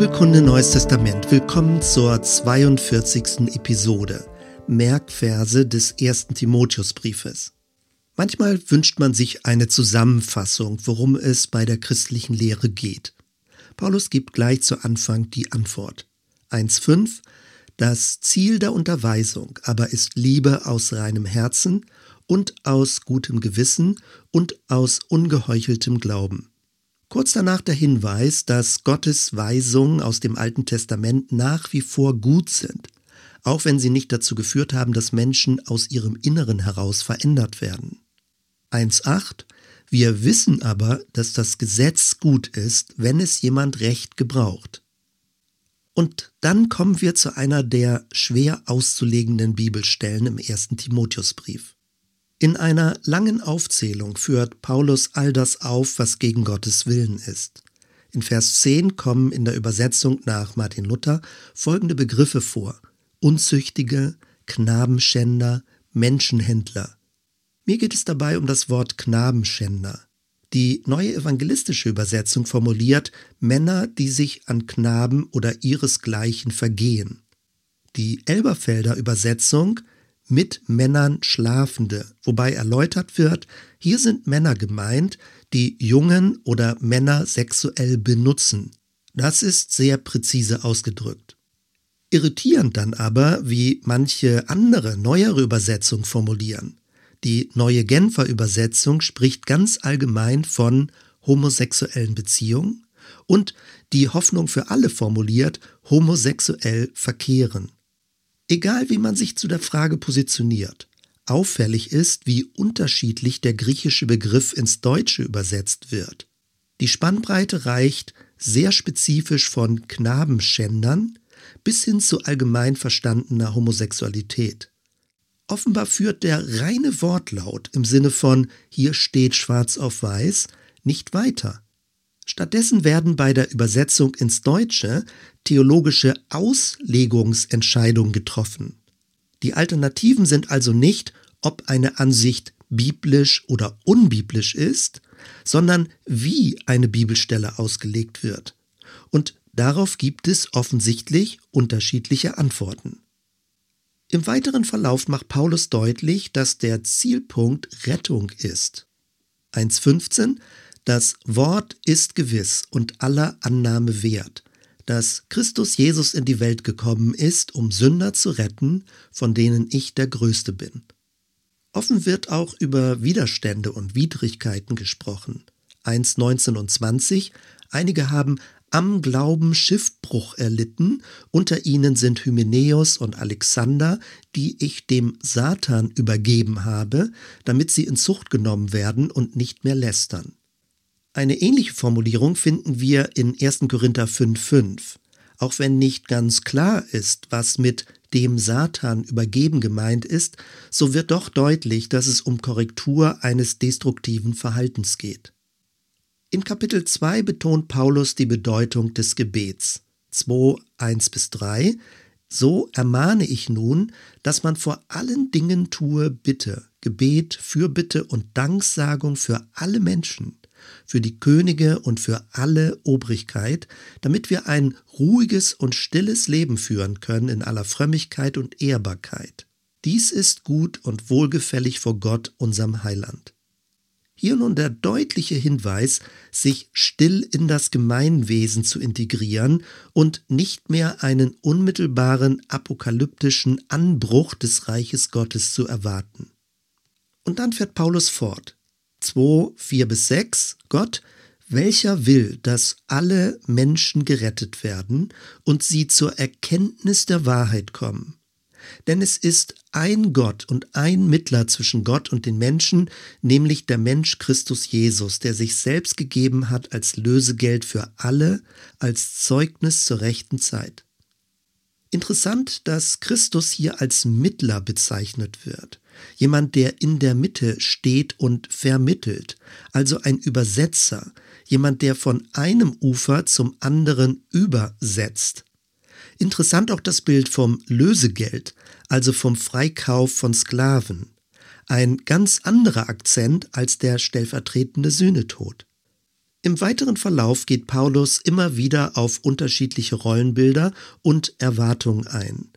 Bibelkunde Neues Testament. Willkommen zur 42. Episode. Merkverse des ersten Timotheusbriefes. Manchmal wünscht man sich eine Zusammenfassung, worum es bei der christlichen Lehre geht. Paulus gibt gleich zu Anfang die Antwort. 1.5 Das Ziel der Unterweisung aber ist Liebe aus reinem Herzen und aus gutem Gewissen und aus ungeheucheltem Glauben. Kurz danach der Hinweis, dass Gottes Weisungen aus dem Alten Testament nach wie vor gut sind, auch wenn sie nicht dazu geführt haben, dass Menschen aus ihrem Inneren heraus verändert werden. 1.8 Wir wissen aber, dass das Gesetz gut ist, wenn es jemand recht gebraucht. Und dann kommen wir zu einer der schwer auszulegenden Bibelstellen im ersten Timotheusbrief. In einer langen Aufzählung führt Paulus all das auf, was gegen Gottes Willen ist. In Vers 10 kommen in der Übersetzung nach Martin Luther folgende Begriffe vor. Unzüchtige, Knabenschänder, Menschenhändler. Mir geht es dabei um das Wort Knabenschänder. Die neue evangelistische Übersetzung formuliert Männer, die sich an Knaben oder ihresgleichen vergehen. Die Elberfelder Übersetzung mit Männern Schlafende, wobei erläutert wird, hier sind Männer gemeint, die Jungen oder Männer sexuell benutzen. Das ist sehr präzise ausgedrückt. Irritierend dann aber, wie manche andere, neuere Übersetzungen formulieren. Die neue Genfer Übersetzung spricht ganz allgemein von homosexuellen Beziehungen und die Hoffnung für alle formuliert homosexuell verkehren. Egal wie man sich zu der Frage positioniert, auffällig ist, wie unterschiedlich der griechische Begriff ins Deutsche übersetzt wird. Die Spannbreite reicht sehr spezifisch von Knabenschändern bis hin zu allgemein verstandener Homosexualität. Offenbar führt der reine Wortlaut im Sinne von hier steht schwarz auf weiß nicht weiter. Stattdessen werden bei der Übersetzung ins Deutsche theologische Auslegungsentscheidungen getroffen. Die Alternativen sind also nicht, ob eine Ansicht biblisch oder unbiblisch ist, sondern wie eine Bibelstelle ausgelegt wird. Und darauf gibt es offensichtlich unterschiedliche Antworten. Im weiteren Verlauf macht Paulus deutlich, dass der Zielpunkt Rettung ist. 1.15 Das Wort ist gewiss und aller Annahme wert, dass Christus Jesus in die Welt gekommen ist, um Sünder zu retten, von denen ich der Größte bin. Offen wird auch über Widerstände und Widrigkeiten gesprochen. 1, 19 und 20. Einige haben am Glauben Schiffbruch erlitten, unter ihnen sind Hymenäus und Alexander, die ich dem Satan übergeben habe, damit sie in Zucht genommen werden und nicht mehr lästern. Eine ähnliche Formulierung finden wir in 1. Korinther 5,5. Auch wenn nicht ganz klar ist, was mit dem Satan übergeben gemeint ist, so wird doch deutlich, dass es um Korrektur eines destruktiven Verhaltens geht. In Kapitel 2 betont Paulus die Bedeutung des Gebets. 2, 1 bis 3. So ermahne ich nun, dass man vor allen Dingen tue Bitte, Gebet, Fürbitte und Danksagung für alle Menschen, für die Könige und für alle Obrigkeit, damit wir ein ruhiges und stilles Leben führen können in aller Frömmigkeit und Ehrbarkeit. Dies ist gut und wohlgefällig vor Gott, unserem Heiland. Hier nun der deutliche Hinweis, sich still in das Gemeinwesen zu integrieren und nicht mehr einen unmittelbaren apokalyptischen Anbruch des Reiches Gottes zu erwarten. Und dann fährt Paulus fort. 2, 4 bis 6. Gott, welcher will, dass alle Menschen gerettet werden und sie zur Erkenntnis der Wahrheit kommen. Denn es ist ein Gott und ein Mittler zwischen Gott und den Menschen, nämlich der Mensch Christus Jesus, der sich selbst gegeben hat als Lösegeld für alle, als Zeugnis zur rechten Zeit. Interessant, dass Christus hier als Mittler bezeichnet wird. Jemand, der in der Mitte steht und vermittelt, also ein Übersetzer, jemand, der von einem Ufer zum anderen übersetzt. Interessant auch das Bild vom Lösegeld, also vom Freikauf von Sklaven. Ein ganz anderer Akzent als der stellvertretende Sühnetod. Im weiteren Verlauf geht Paulus immer wieder auf unterschiedliche Rollenbilder und Erwartungen ein.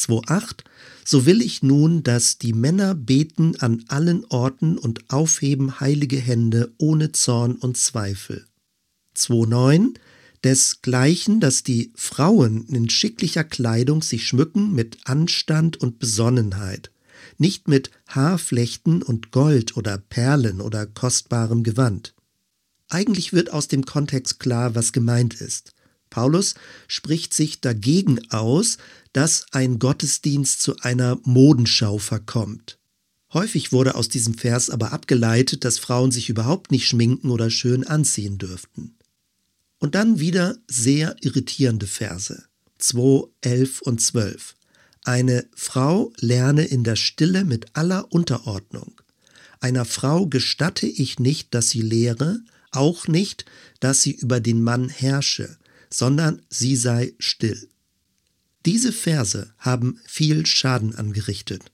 2.8 So will ich nun, dass die Männer beten an allen Orten und aufheben heilige Hände ohne Zorn und Zweifel. 2.9 Desgleichen, dass die Frauen in schicklicher Kleidung sich schmücken mit Anstand und Besonnenheit, nicht mit Haarflechten und Gold oder Perlen oder kostbarem Gewand. Eigentlich wird aus dem Kontext klar, was gemeint ist. Paulus spricht sich dagegen aus, dass ein Gottesdienst zu einer Modenschau verkommt. Häufig wurde aus diesem Vers aber abgeleitet, dass Frauen sich überhaupt nicht schminken oder schön anziehen dürften. Und dann wieder sehr irritierende Verse. 2, 11 und 12. Eine Frau lerne in der Stille mit aller Unterordnung. Einer Frau gestatte ich nicht, dass sie lehre, auch nicht, dass sie über den Mann herrsche, sondern sie sei still. Diese Verse haben viel Schaden angerichtet.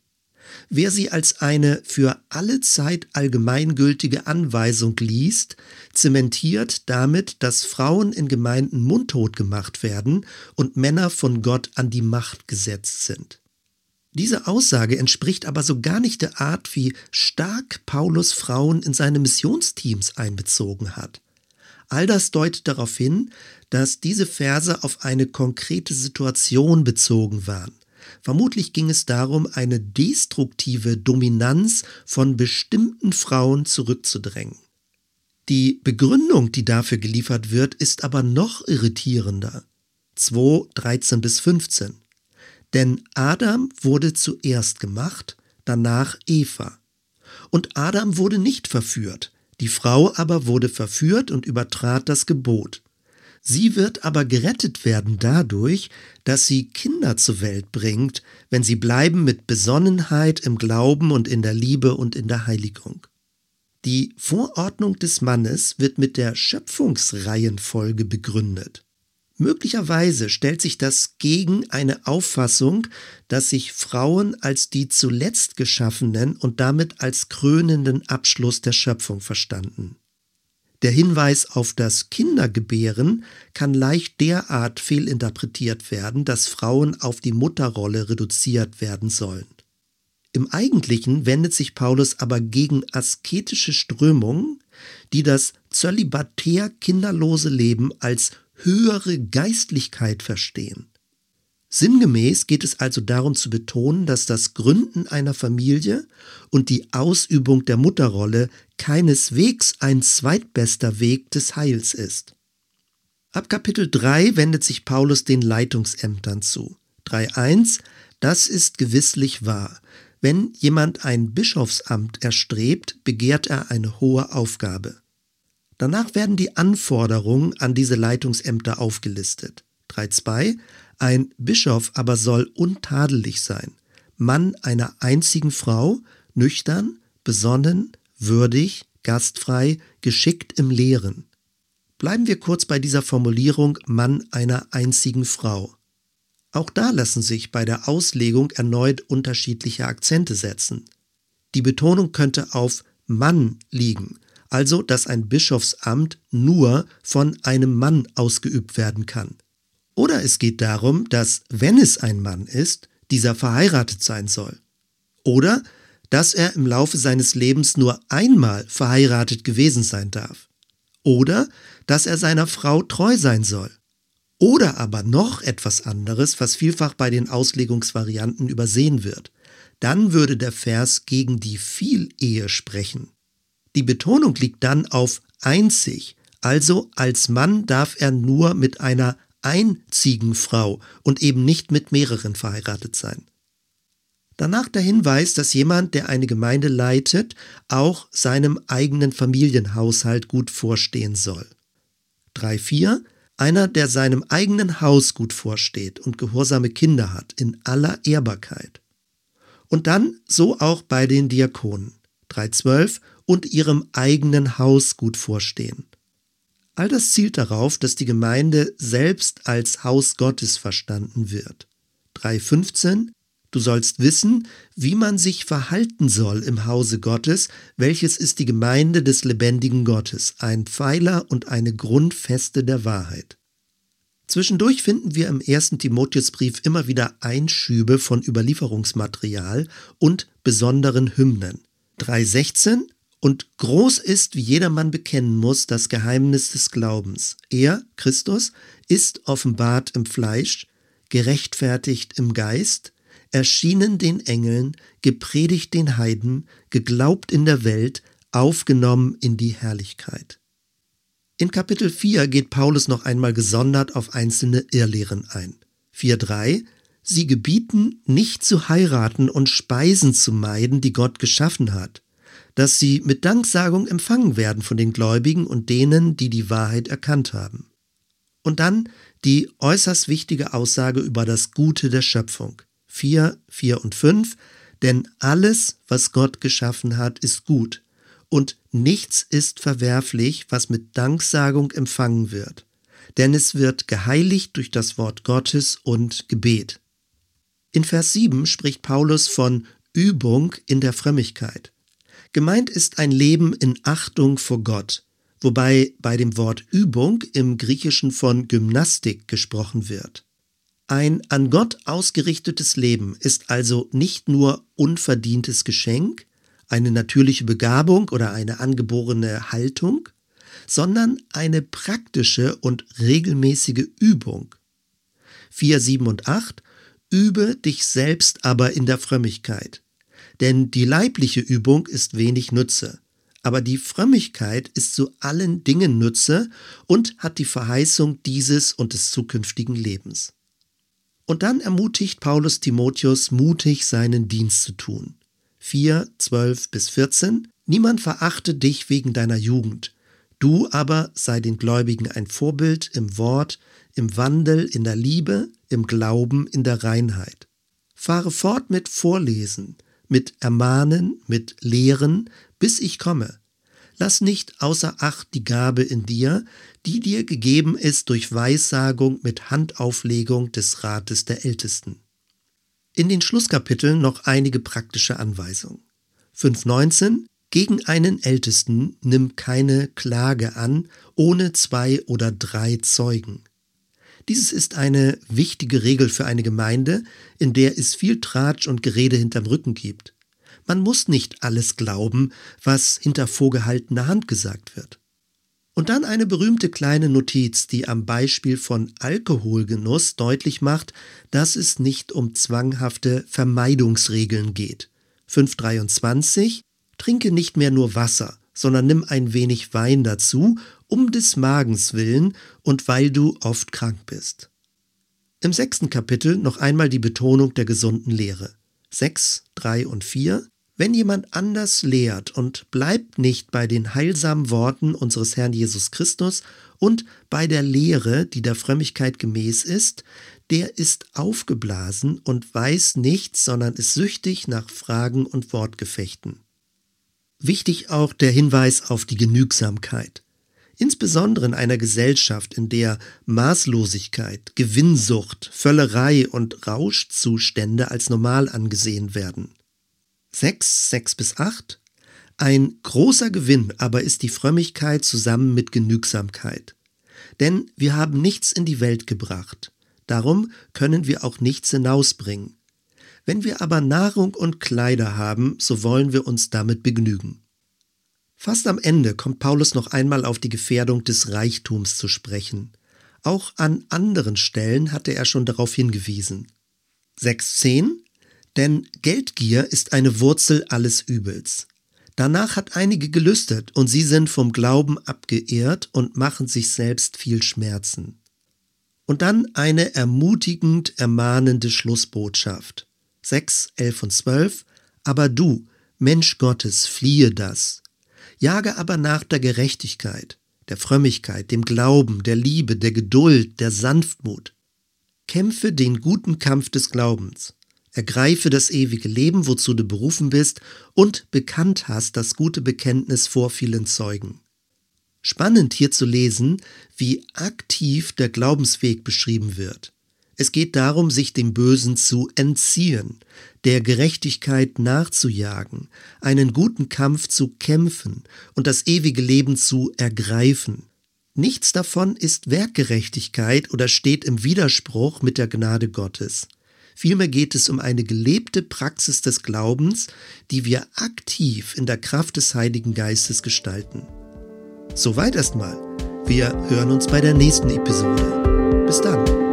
Wer sie als eine für alle Zeit allgemeingültige Anweisung liest, zementiert damit, dass Frauen in Gemeinden mundtot gemacht werden und Männer von Gott an die Macht gesetzt sind. Diese Aussage entspricht aber so gar nicht der Art, wie stark Paulus Frauen in seine Missionsteams einbezogen hat. All das deutet darauf hin, dass diese Verse auf eine konkrete Situation bezogen waren. Vermutlich ging es darum, eine destruktive Dominanz von bestimmten Frauen zurückzudrängen. Die Begründung, die dafür geliefert wird, ist aber noch irritierender. 2, 13 bis 15. Denn Adam wurde zuerst gemacht, danach Eva. Und Adam wurde nicht verführt, die Frau aber wurde verführt und übertrat das Gebot. Sie wird aber gerettet werden dadurch, dass sie Kinder zur Welt bringt, wenn sie bleiben mit Besonnenheit im Glauben und in der Liebe und in der Heiligung. Die Vorordnung des Mannes wird mit der Schöpfungsreihenfolge begründet. Möglicherweise stellt sich das gegen eine Auffassung, dass sich Frauen als die zuletzt Geschaffenen und damit als krönenden Abschluss der Schöpfung verstanden. Der Hinweis auf das Kindergebären kann leicht derart fehlinterpretiert werden, dass Frauen auf die Mutterrolle reduziert werden sollen. Im Eigentlichen wendet sich Paulus aber gegen asketische Strömungen, die das zölibatär kinderlose Leben als höhere Geistlichkeit verstehen. Sinngemäß geht es also darum zu betonen, dass das Gründen einer Familie und die Ausübung der Mutterrolle keineswegs ein zweitbester Weg des Heils ist. Ab Kapitel 3 wendet sich Paulus den Leitungsämtern zu. 3.1 Das ist gewisslich wahr. Wenn jemand ein Bischofsamt erstrebt, begehrt er eine hohe Aufgabe. Danach werden die Anforderungen an diese Leitungsämter aufgelistet. 3.2 Ein Bischof aber soll untadelig sein, Mann einer einzigen Frau, nüchtern, besonnen, würdig, gastfrei, geschickt im Lehren. Bleiben wir kurz bei dieser Formulierung Mann einer einzigen Frau. Auch da lassen sich bei der Auslegung erneut unterschiedliche Akzente setzen. Die Betonung könnte auf Mann liegen, also dass ein Bischofsamt nur von einem Mann ausgeübt werden kann. Oder es geht darum, dass, wenn es ein Mann ist, dieser verheiratet sein soll. Oder dass er im Laufe seines Lebens nur einmal verheiratet gewesen sein darf. Oder dass er seiner Frau treu sein soll. Oder aber noch etwas anderes, was vielfach bei den Auslegungsvarianten übersehen wird. Dann würde der Vers gegen die Vielehe sprechen. Die Betonung liegt dann auf einzig, also als Mann darf er nur mit einer einzigen Frau und eben nicht mit mehreren verheiratet sein. Danach der Hinweis, dass jemand, der eine Gemeinde leitet, auch seinem eigenen Familienhaushalt gut vorstehen soll. 3.4. Einer, der seinem eigenen Haus gut vorsteht und gehorsame Kinder hat, in aller Ehrbarkeit. Und dann so auch bei den Diakonen. 3.12 und ihrem eigenen Haus gut vorstehen. All das zielt darauf, dass die Gemeinde selbst als Haus Gottes verstanden wird. 3.15 Du sollst wissen, wie man sich verhalten soll im Hause Gottes, welches ist die Gemeinde des lebendigen Gottes, ein Pfeiler und eine Grundfeste der Wahrheit. Zwischendurch finden wir im ersten Timotheusbrief immer wieder Einschübe von Überlieferungsmaterial und besonderen Hymnen. 3.16 und groß ist, wie jedermann bekennen muss, das Geheimnis des Glaubens. Er, Christus, ist offenbart im Fleisch, gerechtfertigt im Geist, erschienen den Engeln, gepredigt den Heiden, geglaubt in der Welt, aufgenommen in die Herrlichkeit. In Kapitel 4 geht Paulus noch einmal gesondert auf einzelne Irrlehren ein. 4.3 Sie gebieten, nicht zu heiraten und Speisen zu meiden, die Gott geschaffen hat, dass sie mit Danksagung empfangen werden von den Gläubigen und denen, die die Wahrheit erkannt haben. Und dann die äußerst wichtige Aussage über das Gute der Schöpfung. 4, 4 und 5, denn alles, was Gott geschaffen hat, ist gut, und nichts ist verwerflich, was mit Danksagung empfangen wird, denn es wird geheiligt durch das Wort Gottes und Gebet. In Vers 7 spricht Paulus von Übung in der Frömmigkeit. Gemeint ist ein Leben in Achtung vor Gott, wobei bei dem Wort Übung im Griechischen von Gymnastik gesprochen wird. Ein an Gott ausgerichtetes Leben ist also nicht nur unverdientes Geschenk, eine natürliche Begabung oder eine angeborene Haltung, sondern eine praktische und regelmäßige Übung. 4, 7 und 8 Übe dich selbst aber in der Frömmigkeit. Denn die leibliche Übung ist wenig Nütze, aber die Frömmigkeit ist zu allen Dingen Nütze und hat die Verheißung dieses und des zukünftigen Lebens. Und dann ermutigt Paulus Timotheus, mutig seinen Dienst zu tun. 4, 12 bis 14. Niemand verachte dich wegen deiner Jugend. Du aber sei den Gläubigen ein Vorbild im Wort, im Wandel, in der Liebe, im Glauben, in der Reinheit. Fahre fort mit Vorlesen, mit Ermahnen, mit Lehren, bis ich komme. Lass nicht außer Acht die Gabe in dir, die dir gegeben ist durch Weissagung mit Handauflegung des Rates der Ältesten. In den Schlusskapiteln noch einige praktische Anweisungen. 5.19 Gegen einen Ältesten nimm keine Klage an, ohne zwei oder drei Zeugen. Dieses ist eine wichtige Regel für eine Gemeinde, in der es viel Tratsch und Gerede hinterm Rücken gibt. Man muss nicht alles glauben, was hinter vorgehaltener Hand gesagt wird. Und dann eine berühmte kleine Notiz, die am Beispiel von Alkoholgenuss deutlich macht, dass es nicht um zwanghafte Vermeidungsregeln geht. 523 Trinke nicht mehr nur Wasser, sondern nimm ein wenig Wein dazu, um des Magens willen und weil du oft krank bist. Im sechsten Kapitel noch einmal die Betonung der gesunden Lehre. 6, 3 und 4 wenn jemand anders lehrt und bleibt nicht bei den heilsamen Worten unseres Herrn Jesus Christus und bei der Lehre, die der Frömmigkeit gemäß ist, der ist aufgeblasen und weiß nichts, sondern ist süchtig nach Fragen und Wortgefechten. Wichtig auch der Hinweis auf die Genügsamkeit. Insbesondere in einer Gesellschaft, in der Maßlosigkeit, Gewinnsucht, Völlerei und Rauschzustände als normal angesehen werden. 6, 6 bis 8. Ein großer Gewinn aber ist die Frömmigkeit zusammen mit Genügsamkeit. Denn wir haben nichts in die Welt gebracht, darum können wir auch nichts hinausbringen. Wenn wir aber Nahrung und Kleider haben, so wollen wir uns damit begnügen. Fast am Ende kommt Paulus noch einmal auf die Gefährdung des Reichtums zu sprechen. Auch an anderen Stellen hatte er schon darauf hingewiesen. 6.10 denn Geldgier ist eine Wurzel alles Übels. Danach hat einige gelüstet und sie sind vom Glauben abgeehrt und machen sich selbst viel Schmerzen. Und dann eine ermutigend ermahnende Schlussbotschaft. 6, 11 und 12. Aber du, Mensch Gottes, fliehe das. Jage aber nach der Gerechtigkeit, der Frömmigkeit, dem Glauben, der Liebe, der Geduld, der Sanftmut. Kämpfe den guten Kampf des Glaubens. Ergreife das ewige Leben, wozu du berufen bist, und bekannt hast das gute Bekenntnis vor vielen Zeugen. Spannend hier zu lesen, wie aktiv der Glaubensweg beschrieben wird. Es geht darum, sich dem Bösen zu entziehen, der Gerechtigkeit nachzujagen, einen guten Kampf zu kämpfen und das ewige Leben zu ergreifen. Nichts davon ist Werkgerechtigkeit oder steht im Widerspruch mit der Gnade Gottes. Vielmehr geht es um eine gelebte Praxis des Glaubens, die wir aktiv in der Kraft des Heiligen Geistes gestalten. Soweit erstmal. Wir hören uns bei der nächsten Episode. Bis dann.